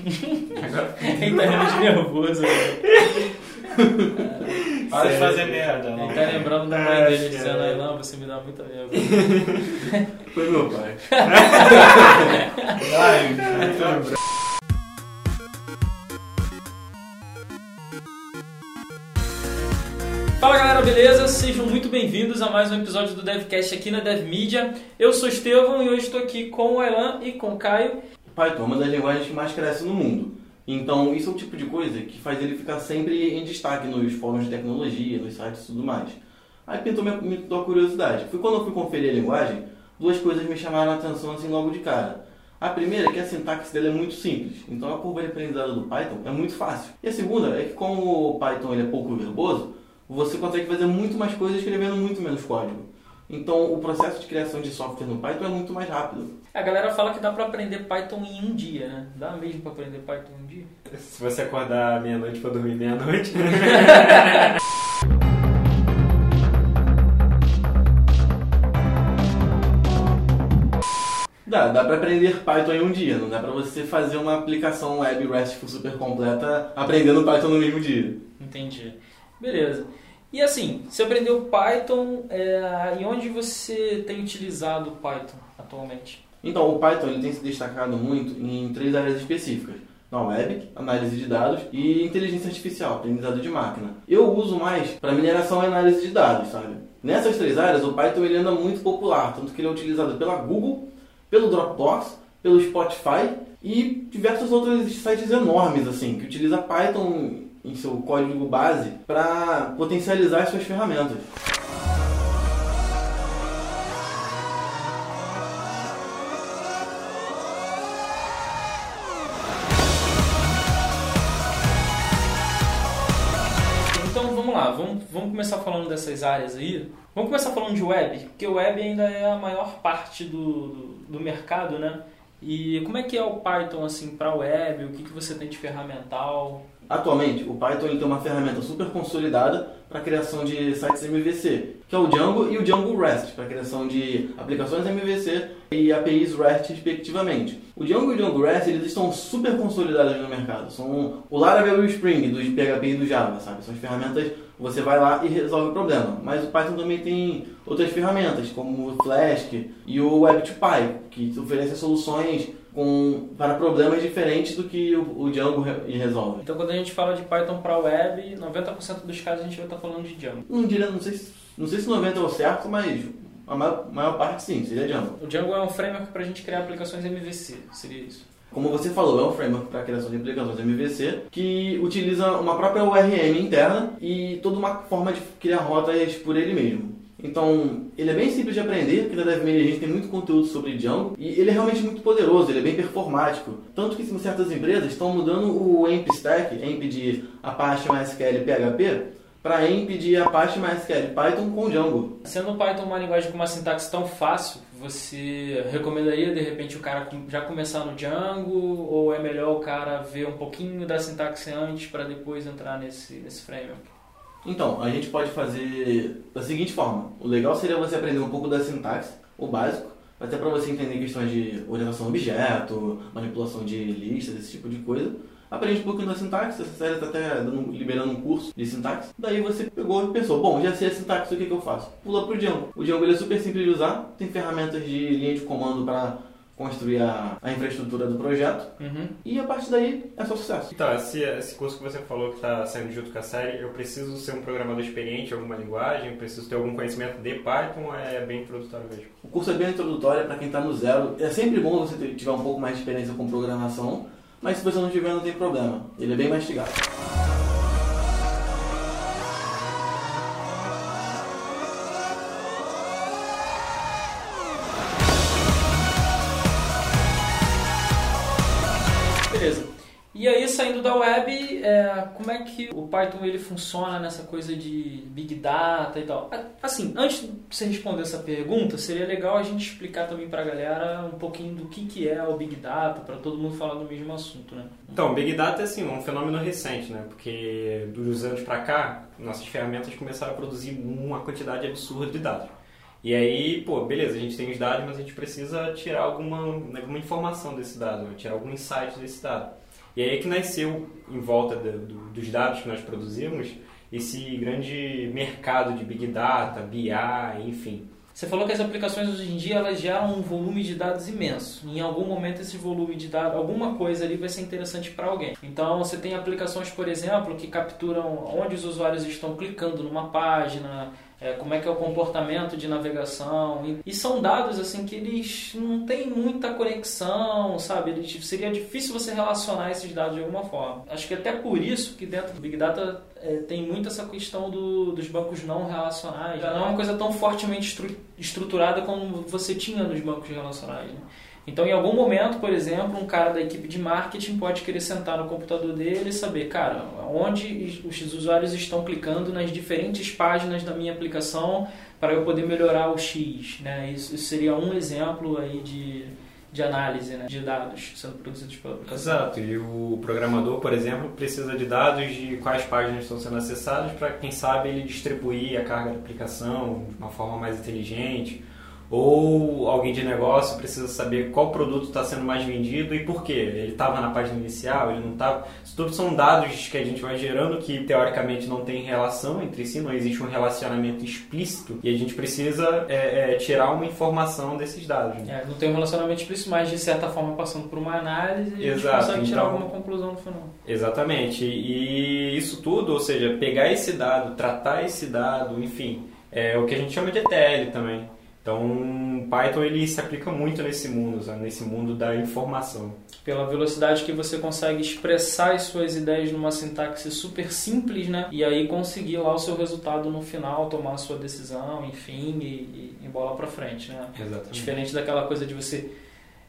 Agora tá realmente nervoso. para de fazer merda. Ele tá lembrando da mãe dele cara. dizendo, aí não, você me dá muita vergonha. Foi meu pai. Ai, muito lembrado. Fala galera, beleza? Sejam muito bem-vindos a mais um episódio do DevCast aqui na DevMedia. Eu sou o Estevão e hoje estou aqui com o Elan e com o Caio. Python é uma das linguagens que mais cresce no mundo. Então, isso é o tipo de coisa que faz ele ficar sempre em destaque nos fóruns de tecnologia, nos sites e tudo mais. Aí pintou minha, me pintou a curiosidade. Foi quando eu fui conferir a linguagem, duas coisas me chamaram a atenção assim logo de cara. A primeira é que a sintaxe dele é muito simples, então a curva de aprendizado do Python é muito fácil. E a segunda é que como o Python ele é pouco verboso, você consegue fazer muito mais coisas escrevendo muito menos código. Então o processo de criação de software no Python é muito mais rápido. A galera fala que dá pra aprender Python em um dia, né? Dá mesmo pra aprender Python em um dia? Se você acordar meia-noite pra dormir meia-noite. Dá, dá pra aprender Python em um dia, não dá pra você fazer uma aplicação web RESTful super completa aprendendo Python no mesmo dia. Entendi. Beleza. E assim, você aprendeu Python é, e onde você tem utilizado o Python atualmente? Então, o Python ele tem se destacado muito em três áreas específicas. Na web, análise de dados e inteligência artificial, aprendizado de máquina. Eu uso mais para mineração e análise de dados, sabe? Nessas três áreas, o Python ele anda muito popular, tanto que ele é utilizado pela Google, pelo Dropbox, pelo Spotify e diversos outros sites enormes assim, que utiliza Python em seu código base para potencializar as suas ferramentas. Então vamos lá, vamos, vamos começar falando dessas áreas aí. Vamos começar falando de web, porque o web ainda é a maior parte do, do, do mercado, né? E como é que é o Python assim para web? O que, que você tem de ferramental? Atualmente, o Python ele tem uma ferramenta super consolidada para criação de sites MVC, que é o Django e o Django REST, para criação de aplicações MVC e APIs REST, respectivamente. O Django e o Django REST eles estão super consolidados no mercado. São o Laravel e o Spring dos PHP e do Java, sabe? São as ferramentas você vai lá e resolve o problema. Mas o Python também tem outras ferramentas, como o Flask e o Web2Py, que oferecem soluções com, para problemas diferentes do que o, o Django re- resolve. Então quando a gente fala de Python para web, 90% dos casos a gente vai estar falando de Django. Não diria, não sei, se- não sei se 90 é o certo, mas a maior, maior parte sim, seria Django. O Django é um framework para a gente criar aplicações MVC, seria isso. Como você falou, é um framework para criação de aplicações MVC que utiliza uma própria URM interna e toda uma forma de criar rotas por ele mesmo. Então, ele é bem simples de aprender, porque na DevMedia a gente tem muito conteúdo sobre Django e ele é realmente muito poderoso, ele é bem performático. Tanto que certas empresas estão mudando o AMP Stack, AMP de Apache, MySQL PHP, para AMP de Apache, MySQL Python com Django. Sendo Python uma linguagem com uma sintaxe tão fácil, você recomendaria de repente o cara já começar no Django ou é melhor o cara ver um pouquinho da sintaxe antes para depois entrar nesse, nesse framework? Então, a gente pode fazer da seguinte forma. O legal seria você aprender um pouco da sintaxe, o básico, até para você entender questões de orientação a objeto, manipulação de listas, esse tipo de coisa. Aprende um pouquinho da sintaxe, essa série está até dando- liberando um curso de sintaxe. Daí você pegou e pensou, bom, já sei a sintaxe, o que, que eu faço? Pula pro Django. O Django é super simples de usar, tem ferramentas de linha de comando para construir a, a infraestrutura do projeto. Uhum. E a partir daí é só sucesso. Então, esse, esse curso que você falou que está saindo junto com a série, eu preciso ser um programador experiente em alguma linguagem, preciso ter algum conhecimento de Python, é bem introdutório mesmo. O curso é bem introdutório para quem está no zero. É sempre bom você ter- tiver um pouco mais de experiência com programação, mas se você não tiver, não tem problema. Ele é bem mastigado. Beleza. E aí, saindo da web, é, como é que o Python ele funciona nessa coisa de Big Data e tal? A- Assim, antes de você responder essa pergunta, seria legal a gente explicar também pra galera um pouquinho do que, que é o Big Data, para todo mundo falar do mesmo assunto, né? Então, Big Data é assim, um fenômeno recente, né? Porque dos anos para cá, nossas ferramentas começaram a produzir uma quantidade absurda de dados. E aí, pô, beleza, a gente tem os dados, mas a gente precisa tirar alguma, alguma informação desse dado, né? tirar algum insight desse dado. E aí é que nasceu, em volta de, do, dos dados que nós produzimos, esse grande mercado de Big Data, BI, enfim. Você falou que as aplicações hoje em dia elas geram um volume de dados imenso. Em algum momento esse volume de dados, alguma coisa ali vai ser interessante para alguém. Então você tem aplicações, por exemplo, que capturam onde os usuários estão clicando numa página, é, como é que é o comportamento de navegação. E, e, são dados assim que eles não têm muita conexão, sabe? Eles, seria difícil você relacionar esses dados de alguma forma. Acho que até por isso que dentro do Big Data é, tem muito essa questão do, dos bancos não relacionais. Já não é uma coisa tão fortemente estru, estruturada como você tinha nos bancos relacionais. Né? Então, em algum momento, por exemplo, um cara da equipe de marketing pode querer sentar no computador dele e saber, cara, onde os usuários estão clicando nas diferentes páginas da minha aplicação para eu poder melhorar o X. Né? Isso, seria um exemplo aí de, de análise né? de dados sendo produzidos pela aplicação. Exato, e o programador, por exemplo, precisa de dados de quais páginas estão sendo acessadas para, quem sabe, ele distribuir a carga da aplicação de uma forma mais inteligente ou alguém de negócio precisa saber qual produto está sendo mais vendido e por quê. Ele estava na página inicial, ele não estava. Isso tudo são dados que a gente vai gerando que teoricamente não tem relação entre si, não existe um relacionamento explícito e a gente precisa é, é, tirar uma informação desses dados. Né? É, não tem um relacionamento explícito, mas de certa forma passando por uma análise e Exato, a gente consegue tirar então, alguma conclusão no final. Exatamente. E isso tudo, ou seja, pegar esse dado, tratar esse dado, enfim, é o que a gente chama de ETL também. Então, Python ele se aplica muito nesse mundo, sabe? nesse mundo da informação. Pela velocidade que você consegue expressar as suas ideias numa sintaxe super simples, né? E aí conseguir lá o seu resultado no final, tomar a sua decisão, enfim, e, e bola para frente, né? Exatamente. Diferente daquela coisa de você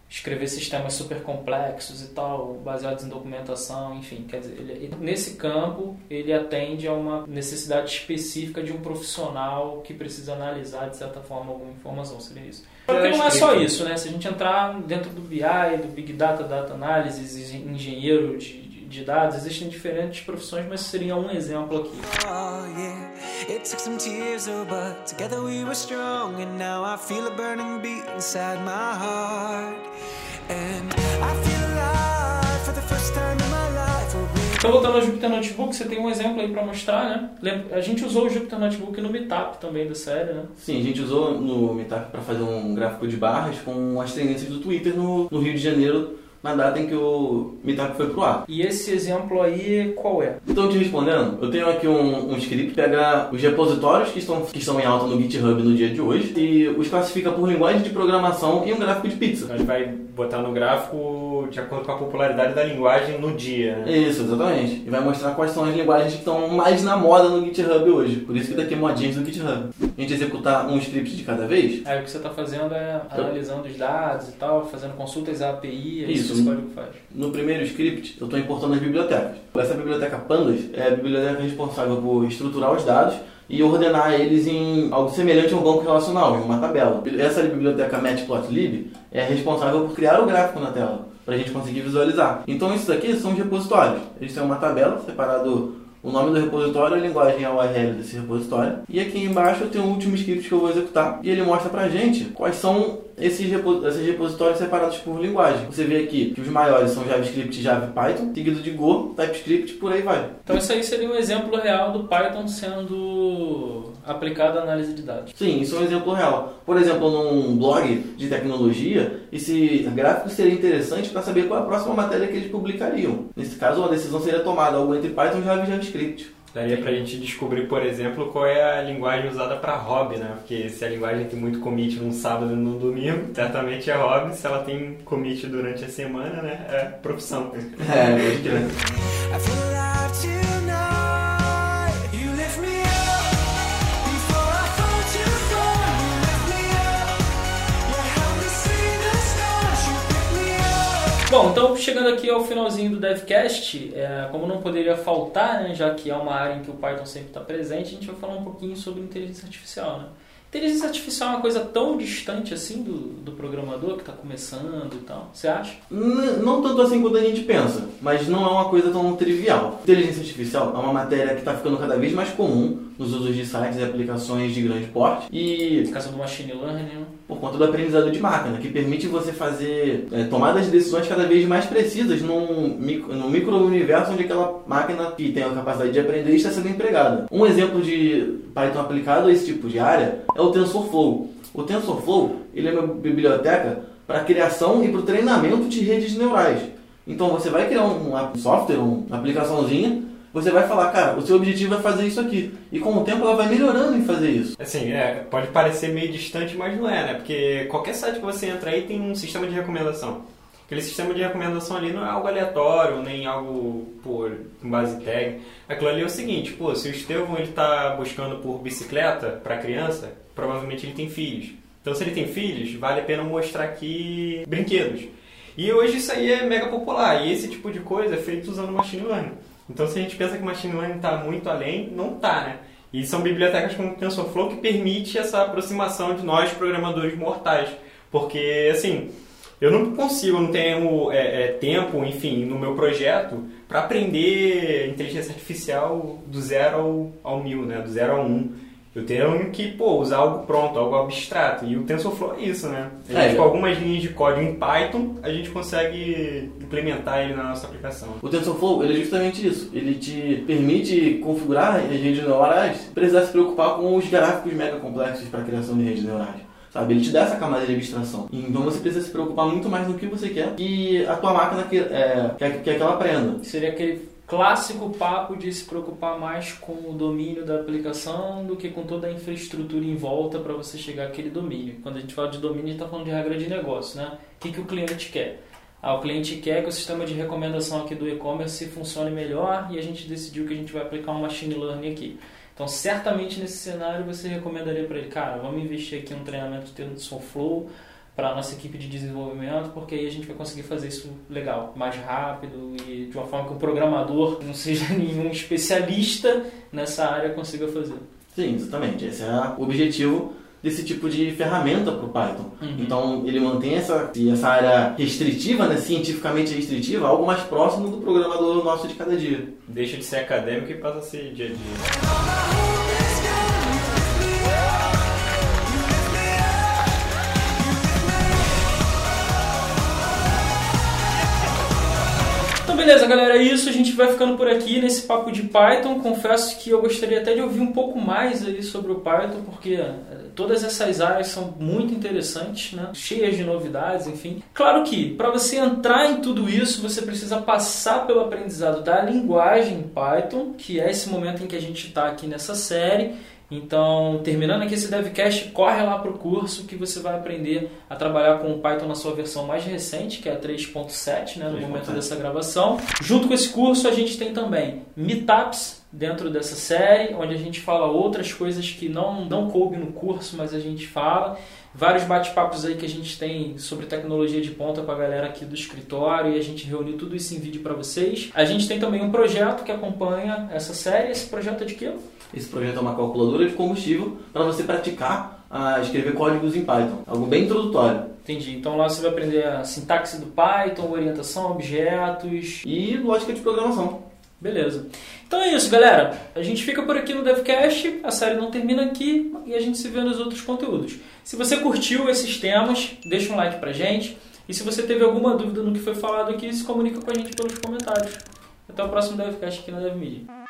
escrever sistemas super complexos e tal, baseados em documentação, enfim, quer dizer, ele, nesse campo ele atende a uma necessidade específica de um profissional que precisa analisar de certa forma alguma informação, seria isso. Porque não é só isso, né? Se a gente entrar dentro do BI, do Big Data, Data Analysis, engenheiro de de dados, existem diferentes profissões, mas seria um exemplo aqui. Oh, yeah. It took some tears, oh, but together we were strong, and now I feel a burning beat inside my heart. And I feel alive for the first time in my life. Oh, então, voltando ao Jupyter Notebook, você tem um exemplo aí para mostrar, né? A gente usou o Jupyter Notebook no Meetup também da série, né? Sim, a gente usou no Meetup para fazer um gráfico de barras com as tendências do Twitter no, no Rio de Janeiro na data em que o Meetup foi pro ar. E esse exemplo aí, qual é? Então, te respondendo, eu tenho aqui um, um script que pega os repositórios que estão, que estão em alta no GitHub no dia de hoje e os classifica por linguagem de programação e um gráfico de pizza. Então, a gente vai botar no gráfico de acordo com a popularidade da linguagem no dia, né? Isso, exatamente. E vai mostrar quais são as linguagens que estão mais na moda no GitHub hoje. Por isso que daqui é modinhas do GitHub. A gente executar um script de cada vez. Aí o que você está fazendo é analisando os dados e tal, fazendo consultas à API, é isso, o código faz. No primeiro script, eu estou importando as bibliotecas. Essa biblioteca Pandas é a biblioteca responsável por estruturar os dados e ordenar eles em algo semelhante a um banco relacional, em uma tabela. Essa biblioteca matplotlib é responsável por criar o gráfico na tela, para a gente conseguir visualizar. Então isso daqui são os repositórios. Eles têm uma tabela separado o nome do repositório, a linguagem é a URL desse repositório. E aqui embaixo tenho o último script que eu vou executar. E ele mostra pra gente quais são esses, esses repositórios separados por linguagem. Você vê aqui que os maiores são JavaScript, Java e Python, seguido de Go, TypeScript, por aí vai. Então isso aí seria um exemplo real do Python sendo aplicado à análise de dados. Sim, isso é um exemplo real. Por exemplo, num blog de tecnologia, esse gráfico seria interessante para saber qual é a próxima matéria que eles publicariam. Nesse caso, uma decisão seria tomada algo entre Python, Java e JavaScript. Daria para a gente descobrir, por exemplo, qual é a linguagem usada para hobby, né? Porque se a linguagem tem muito commit num sábado e num domingo, certamente é hobby. Se ela tem commit durante a semana, né? É profissão. É, pode Bom, então chegando aqui ao finalzinho do DevCast, é, como não poderia faltar, né, já que é uma área em que o Python sempre está presente, a gente vai falar um pouquinho sobre inteligência artificial. Né? inteligência artificial é uma coisa tão distante assim do, do programador que está começando e tal? Você acha? Não tanto assim quanto a gente pensa, mas não é uma coisa tão trivial. Inteligência artificial é uma matéria que está ficando cada vez mais comum nos usos de sites e aplicações de grande porte e Por causa do machine learning, né? por conta do aprendizado de máquina, que permite você fazer é, tomadas de decisões cada vez mais precisas num, micro, num micro-universo onde aquela máquina que tem a capacidade de aprender está sendo empregada. Um exemplo de Python aplicado a esse tipo de área é o TensorFlow. O TensorFlow ele é uma biblioteca para criação e para o treinamento de redes neurais. Então você vai criar um, um software, uma aplicaçãozinha você vai falar, cara, o seu objetivo é fazer isso aqui. E com o tempo ela vai melhorando em fazer isso. Assim, é, pode parecer meio distante, mas não é, né? Porque qualquer site que você entra aí tem um sistema de recomendação. Aquele sistema de recomendação ali não é algo aleatório, nem algo por base tag. Aquilo ali é o seguinte, pô, se o Estevão ele tá buscando por bicicleta para criança, provavelmente ele tem filhos. Então se ele tem filhos, vale a pena mostrar aqui brinquedos. E hoje isso aí é mega popular, e esse tipo de coisa é feito usando machine learning. Então, se a gente pensa que o machine learning está muito além, não está, né? E são bibliotecas como o TensorFlow que permite essa aproximação de nós, programadores mortais. Porque, assim, eu não consigo, não tenho é, é, tempo, enfim, no meu projeto para aprender inteligência artificial do zero ao, ao mil, né? Do zero ao um. Eu tenho que pô, usar algo pronto, algo abstrato. E o TensorFlow é isso, né? Gente, É, com algumas linhas de código em Python, a gente consegue implementar ele na nossa aplicação. O TensorFlow ele é justamente isso. Ele te permite configurar as redes neurais sem precisar se preocupar com os gráficos mega complexos para a criação de redes neurais. Sabe? Ele te dá essa camada de abstração. Então você precisa se preocupar muito mais no que você quer e a tua máquina que, é, quer, quer que ela aprenda. Seria aquele clássico papo de se preocupar mais com o domínio da aplicação do que com toda a infraestrutura em volta para você chegar àquele domínio. Quando a gente fala de domínio, a gente está falando de regra de negócio, né? O que, que o cliente quer? Ah, o cliente quer que o sistema de recomendação aqui do e-commerce funcione melhor e a gente decidiu que a gente vai aplicar um machine learning aqui. Então, certamente nesse cenário você recomendaria para ele, cara, vamos investir aqui um treinamento de TensorFlow para a nossa equipe de desenvolvimento, porque aí a gente vai conseguir fazer isso legal, mais rápido e de uma forma que o programador não seja nenhum especialista nessa área consiga fazer. Sim, exatamente. Esse é o objetivo desse tipo de ferramenta para o Python. Uhum. Então ele mantém essa, essa área restritiva, né, cientificamente restritiva, algo mais próximo do programador nosso de cada dia. Deixa de ser acadêmico e passa a ser dia a dia. Beleza, galera, é isso. A gente vai ficando por aqui nesse papo de Python. Confesso que eu gostaria até de ouvir um pouco mais aí sobre o Python, porque eh, todas essas áreas são muito interessantes, né? cheias de novidades, enfim. Claro que para você entrar em tudo isso, você precisa passar pelo aprendizado da linguagem Python, que é esse momento em que a gente está aqui nessa série. Então, terminando aqui esse DevCast, corre lá para o curso que você vai aprender a trabalhar com o Python na sua versão mais recente, que é a 3.7, né, no 3.7. momento dessa gravação. Junto com esse curso, a gente tem também meetups dentro dessa série, onde a gente fala outras coisas que não, não coube no curso, mas a gente fala. Vários bate-papos aí que a gente tem sobre tecnologia de ponta com a galera aqui do escritório e a gente reuniu tudo isso em vídeo para vocês. A gente tem também um projeto que acompanha essa série. Esse projeto é de quê? Esse projeto é uma calculadora de combustível para você praticar a escrever códigos em Python. Algo bem introdutório. Entendi. Então lá você vai aprender a sintaxe do Python, orientação a objetos. E lógica de programação. Beleza. Então é isso, galera. A gente fica por aqui no DevCast. A série não termina aqui e a gente se vê nos outros conteúdos. Se você curtiu esses temas, deixa um like pra gente. E se você teve alguma dúvida no que foi falado aqui, se comunica com a gente pelos comentários. Até o próximo DevCast aqui na DevMedia.